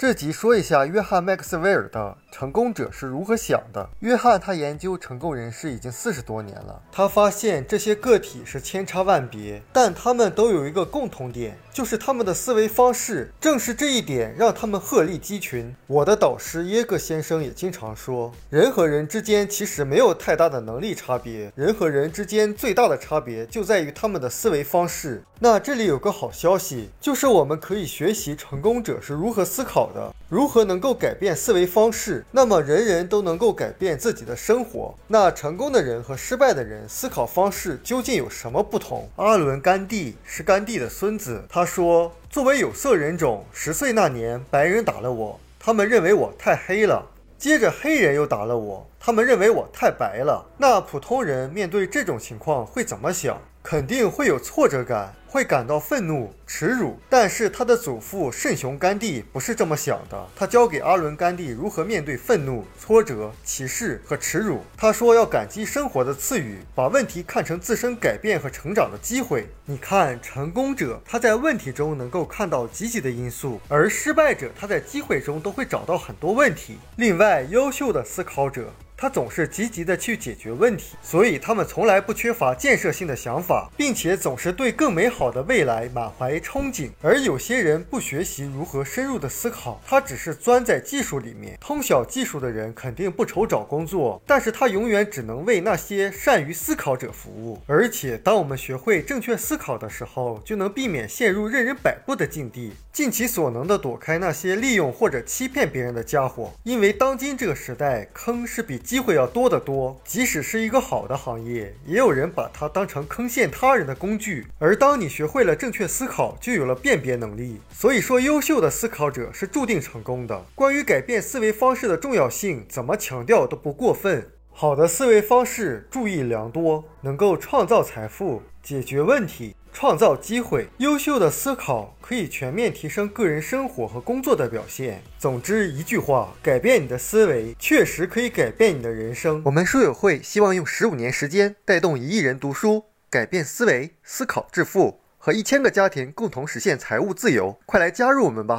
这集说一下约翰·麦克斯韦尔的《成功者是如何想的》。约翰他研究成功人士已经四十多年了，他发现这些个体是千差万别，但他们都有一个共同点，就是他们的思维方式。正是这一点让他们鹤立鸡群。我的导师耶格先生也经常说，人和人之间其实没有太大的能力差别，人和人之间最大的差别就在于他们的思维方式。那这里有个好消息，就是我们可以学习成功者是如何思考的，如何能够改变思维方式。那么人人都能够改变自己的生活。那成功的人和失败的人思考方式究竟有什么不同？阿伦·甘地是甘地的孙子，他他说：“作为有色人种，十岁那年白人打了我，他们认为我太黑了；接着黑人又打了我，他们认为我太白了。那普通人面对这种情况会怎么想？肯定会有挫折感。”会感到愤怒、耻辱，但是他的祖父圣雄甘地不是这么想的。他教给阿伦·甘地如何面对愤怒、挫折、歧视和耻辱。他说要感激生活的赐予，把问题看成自身改变和成长的机会。你看，成功者他在问题中能够看到积极的因素，而失败者他在机会中都会找到很多问题。另外，优秀的思考者。他总是积极的去解决问题，所以他们从来不缺乏建设性的想法，并且总是对更美好的未来满怀憧憬。而有些人不学习如何深入的思考，他只是钻在技术里面。通晓技术的人肯定不愁找工作，但是他永远只能为那些善于思考者服务。而且，当我们学会正确思考的时候，就能避免陷入任人摆布的境地，尽其所能的躲开那些利用或者欺骗别人的家伙。因为当今这个时代，坑是比。机会要多得多，即使是一个好的行业，也有人把它当成坑陷他人的工具。而当你学会了正确思考，就有了辨别能力。所以说，优秀的思考者是注定成功的。关于改变思维方式的重要性，怎么强调都不过分。好的思维方式，注意良多，能够创造财富，解决问题。创造机会，优秀的思考可以全面提升个人生活和工作的表现。总之一句话，改变你的思维，确实可以改变你的人生。我们书友会希望用十五年时间，带动一亿人读书，改变思维，思考致富，和一千个家庭共同实现财务自由。快来加入我们吧！